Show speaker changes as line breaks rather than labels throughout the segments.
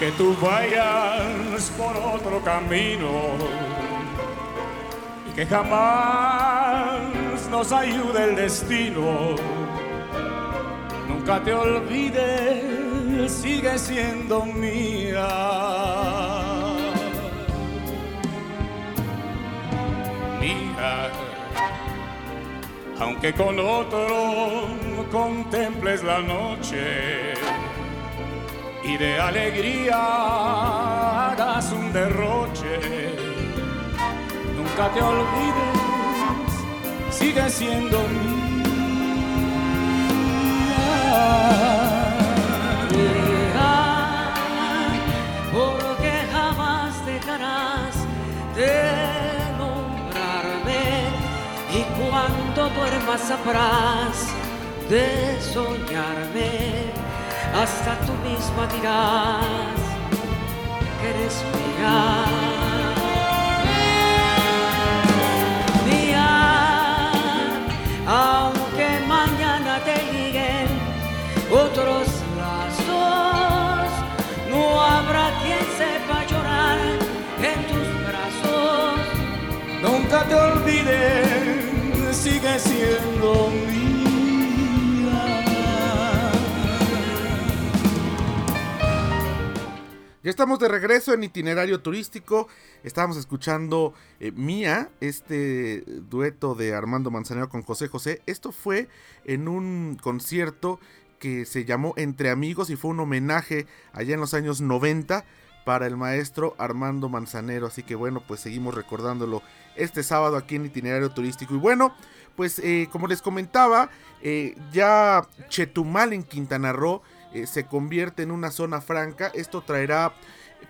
aunque tú vayas por otro camino y que jamás nos ayude el destino, nunca te olvides, sigue siendo mía. Mía, aunque con otro contemples la noche y de alegría hagas un derroche. Nunca te olvides, sigue siendo mía.
porque jamás dejarás de nombrarme y cuando duermas sabrás de soñarme hasta tú misma dirás que eres mía. Aunque mañana te liguen otros lazos, no habrá quien sepa llorar en tus brazos.
Nunca te olvides, sigue siendo.
Estamos de regreso en itinerario turístico. Estábamos escuchando eh, Mía, este dueto de Armando Manzanero con José José. Esto fue en un concierto que se llamó Entre Amigos y fue un homenaje allá en los años 90 para el maestro Armando Manzanero. Así que bueno, pues seguimos recordándolo este sábado aquí en itinerario turístico. Y bueno, pues eh, como les comentaba, eh, ya Chetumal en Quintana Roo eh, se convierte en una zona franca. Esto traerá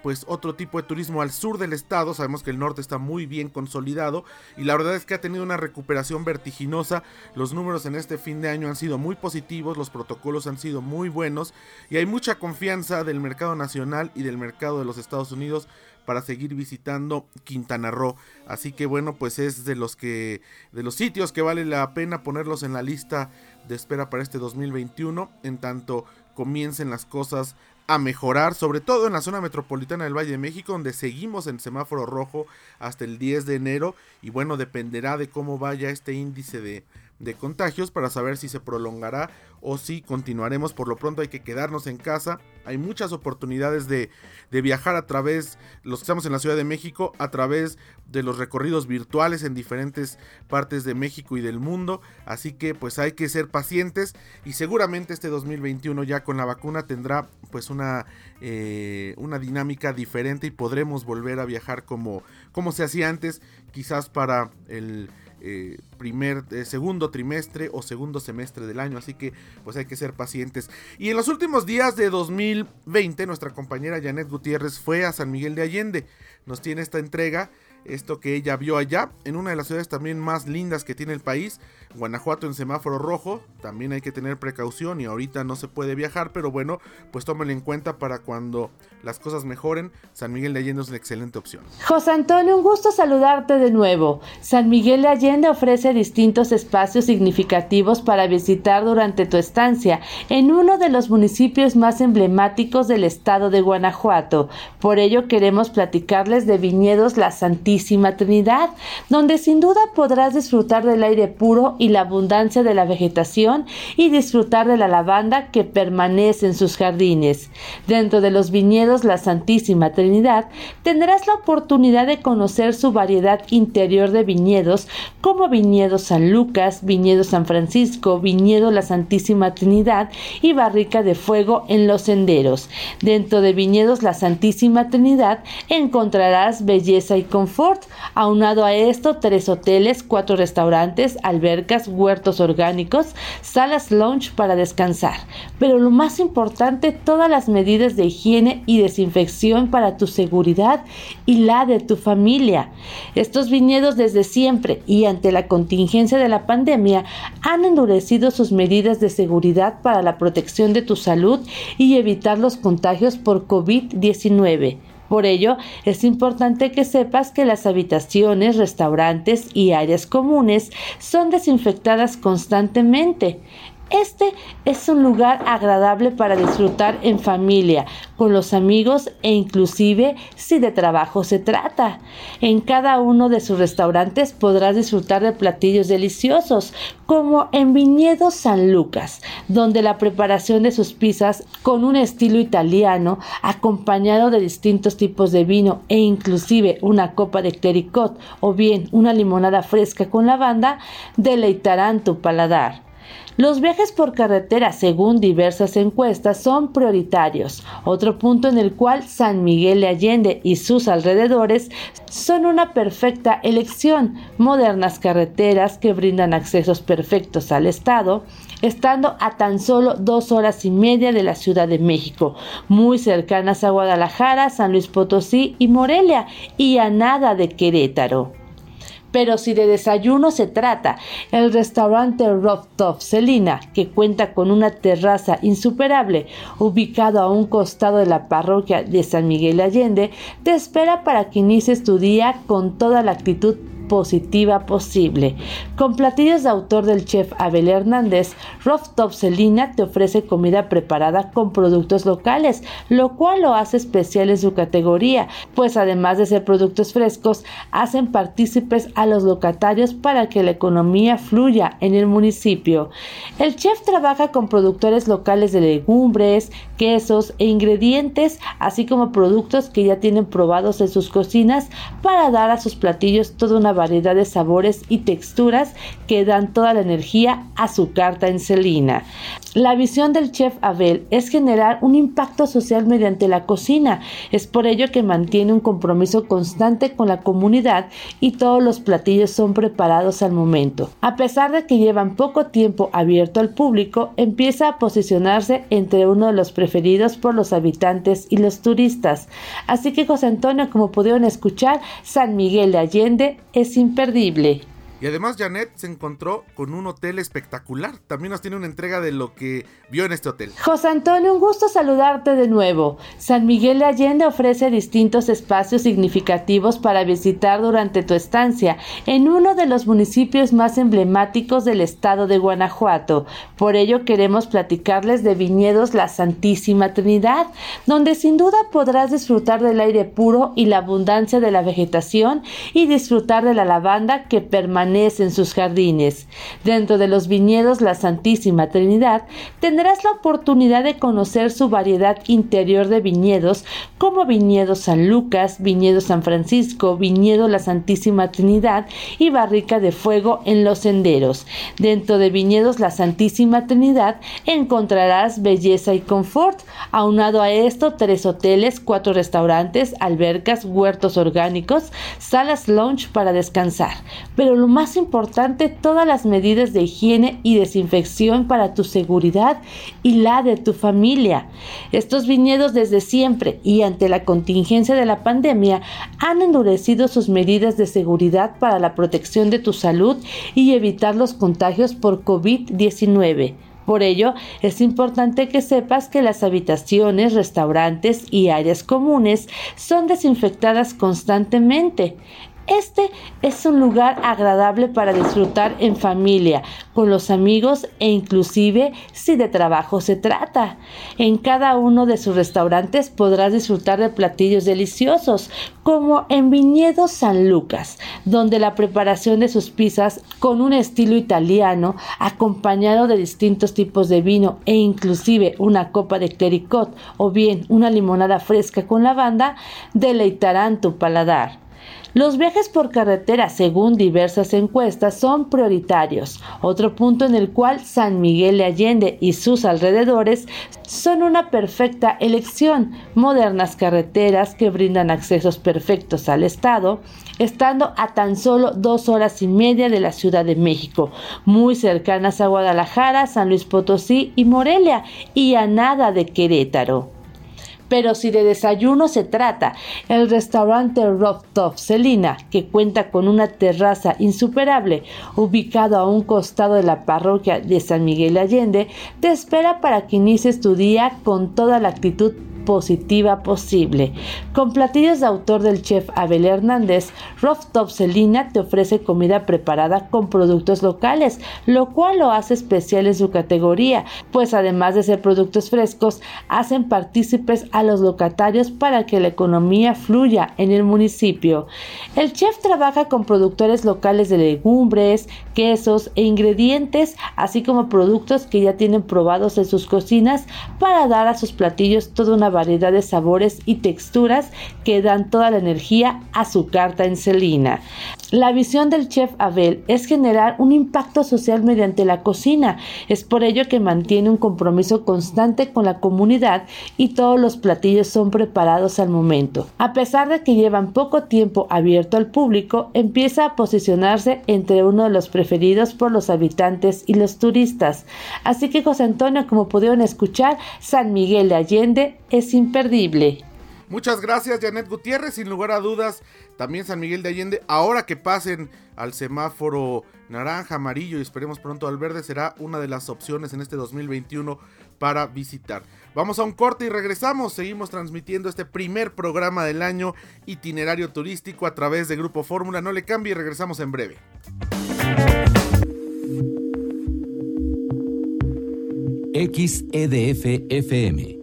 pues otro tipo de turismo al sur del estado. Sabemos que el norte está muy bien consolidado y la verdad es que ha tenido una recuperación vertiginosa. Los números en este fin de año han sido muy positivos, los protocolos han sido muy buenos y hay mucha confianza del mercado nacional y del mercado de los Estados Unidos para seguir visitando Quintana Roo. Así que bueno, pues es de los que de los sitios que vale la pena ponerlos en la lista de espera para este 2021 en tanto comiencen las cosas a mejorar, sobre todo en la zona metropolitana del Valle de México, donde seguimos en semáforo rojo hasta el 10 de enero. Y bueno, dependerá de cómo vaya este índice de, de contagios para saber si se prolongará o si continuaremos. Por lo pronto hay que quedarnos en casa. Hay muchas oportunidades de, de, viajar a través, los que estamos en la Ciudad de México, a través de los recorridos virtuales en diferentes partes de México y del mundo. Así que pues hay que ser pacientes y seguramente este 2021 ya con la vacuna tendrá pues una, eh, una dinámica diferente y podremos volver a viajar como, como se hacía antes, quizás para el eh, primer, eh, segundo trimestre o segundo semestre del año, así que pues hay que ser pacientes. Y en los últimos días de 2020, nuestra compañera Janet Gutiérrez fue a San Miguel de Allende, nos tiene esta entrega esto que ella vio allá, en una de las ciudades también más lindas que tiene el país, Guanajuato en semáforo rojo, también hay que tener precaución y ahorita no se puede viajar, pero bueno, pues tómenlo en cuenta para cuando las cosas mejoren, San Miguel de Allende es una excelente opción.
José Antonio, un gusto saludarte de nuevo. San Miguel de Allende ofrece distintos espacios significativos para visitar durante tu estancia en uno de los municipios más emblemáticos del estado de Guanajuato. Por ello queremos platicarles de Viñedos La Santísima Trinidad, donde sin duda podrás disfrutar del aire puro y la abundancia de la vegetación y disfrutar de la lavanda que permanece en sus jardines. Dentro de los viñedos La Santísima Trinidad tendrás la oportunidad de conocer su variedad interior de viñedos como Viñedo San Lucas, Viñedo San Francisco, Viñedo La Santísima Trinidad y Barrica de Fuego en los senderos. Dentro de Viñedos La Santísima Trinidad encontrarás belleza y confort confort. Aunado a esto, tres hoteles, cuatro restaurantes, albercas, huertos orgánicos, salas lounge para descansar. Pero lo más importante, todas las medidas de higiene y desinfección para tu seguridad y la de tu familia. Estos viñedos desde siempre y ante la contingencia de la pandemia han endurecido sus medidas de seguridad para la protección de tu salud y evitar los contagios por COVID-19. Por ello, es importante que sepas que las habitaciones, restaurantes y áreas comunes son desinfectadas constantemente. Este es un lugar agradable para disfrutar en familia, con los amigos e inclusive si de trabajo se trata. En cada uno de sus restaurantes podrás disfrutar de platillos deliciosos, como en Viñedo San Lucas, donde la preparación de sus pizzas con un estilo italiano, acompañado de distintos tipos de vino e inclusive una copa de clericot o bien una limonada fresca con lavanda, deleitarán tu paladar. Los viajes por carretera, según diversas encuestas, son prioritarios, otro punto en el cual San Miguel de Allende y sus alrededores son una perfecta elección. Modernas carreteras que brindan accesos perfectos al estado, estando a tan solo dos horas y media de la Ciudad de México, muy cercanas a Guadalajara, San Luis Potosí y Morelia, y a nada de Querétaro. Pero si de desayuno se trata, el restaurante Top Celina, que cuenta con una terraza insuperable, ubicado a un costado de la parroquia de San Miguel Allende, te espera para que inicies tu día con toda la actitud positiva posible. Con platillos de autor del chef Abel Hernández, Top Celina te ofrece comida preparada con productos locales, lo cual lo hace especial en su categoría, pues además de ser productos frescos, hacen partícipes a los locatarios para que la economía fluya en el municipio. El chef trabaja con productores locales de legumbres, quesos e ingredientes, así como productos que ya tienen probados en sus cocinas para dar a sus platillos toda una variedad de sabores y texturas que dan toda la energía a su carta en celina. La visión del chef Abel es generar un impacto social mediante la cocina. Es por ello que mantiene un compromiso constante con la comunidad y todos los platillos son preparados al momento. A pesar de que llevan poco tiempo abierto al público, empieza a posicionarse entre uno de los preferidos por los habitantes y los turistas. Así que José Antonio, como pudieron escuchar, San Miguel de Allende es imperdible.
Y además Janet se encontró con un hotel espectacular. También nos tiene una entrega de lo que vio en este hotel.
José Antonio, un gusto saludarte de nuevo. San Miguel de Allende ofrece distintos espacios significativos para visitar durante tu estancia en uno de los municipios más emblemáticos del estado de Guanajuato. Por ello queremos platicarles de Viñedos La Santísima Trinidad, donde sin duda podrás disfrutar del aire puro y la abundancia de la vegetación y disfrutar de la lavanda que permanece en sus jardines. Dentro de los viñedos La Santísima Trinidad tendrás la oportunidad de conocer su variedad interior de viñedos como Viñedo San Lucas, Viñedo San Francisco, Viñedo La Santísima Trinidad y Barrica de Fuego en los senderos. Dentro de Viñedos La Santísima Trinidad encontrarás belleza y confort. Aunado a esto, tres hoteles, cuatro restaurantes, albercas, huertos orgánicos, salas lounge para descansar. Pero lo más más importante, todas las medidas de higiene y desinfección para tu seguridad y la de tu familia. Estos viñedos desde siempre y ante la contingencia de la pandemia han endurecido sus medidas de seguridad para la protección de tu salud y evitar los contagios por COVID-19. Por ello, es importante que sepas que las habitaciones, restaurantes y áreas comunes son desinfectadas constantemente. Este es un lugar agradable para disfrutar en familia, con los amigos e inclusive si de trabajo se trata. En cada uno de sus restaurantes podrás disfrutar de platillos deliciosos, como en Viñedo San Lucas, donde la preparación de sus pizzas con un estilo italiano, acompañado de distintos tipos de vino e inclusive una copa de clericot o bien una limonada fresca con lavanda, deleitarán tu paladar. Los viajes por carretera, según diversas encuestas, son prioritarios, otro punto en el cual San Miguel de Allende y sus alrededores son una perfecta elección. Modernas carreteras que brindan accesos perfectos al Estado, estando a tan solo dos horas y media de la Ciudad de México, muy cercanas a Guadalajara, San Luis Potosí y Morelia, y a nada de Querétaro. Pero si de desayuno se trata, el restaurante Top Celina, que cuenta con una terraza insuperable, ubicado a un costado de la parroquia de San Miguel Allende, te espera para que inicies tu día con toda la actitud positiva posible. Con platillos de autor del chef Abel Hernández, Top Celina te ofrece comida preparada con productos locales, lo cual lo hace especial en su categoría, pues además de ser productos frescos, hacen partícipes a los locatarios para que la economía fluya en el municipio. El chef trabaja con productores locales de legumbres, quesos e ingredientes, así como productos que ya tienen probados en sus cocinas para dar a sus platillos toda una variedad de sabores y texturas que dan toda la energía a su carta en celina. La visión del chef Abel es generar un impacto social mediante la cocina. Es por ello que mantiene un compromiso constante con la comunidad y todos los platillos son preparados al momento. A pesar de que llevan poco tiempo abierto al público, empieza a posicionarse entre uno de los preferidos por los habitantes y los turistas. Así que José Antonio, como pudieron escuchar, San Miguel de Allende es imperdible.
Muchas gracias, Janet Gutiérrez. Sin lugar a dudas, también San Miguel de Allende, ahora que pasen al semáforo naranja, amarillo y esperemos pronto al verde, será una de las opciones en este 2021 para visitar. Vamos a un corte y regresamos. Seguimos transmitiendo este primer programa del año itinerario turístico a través de Grupo Fórmula. No le cambie y regresamos en breve.
XEDF FM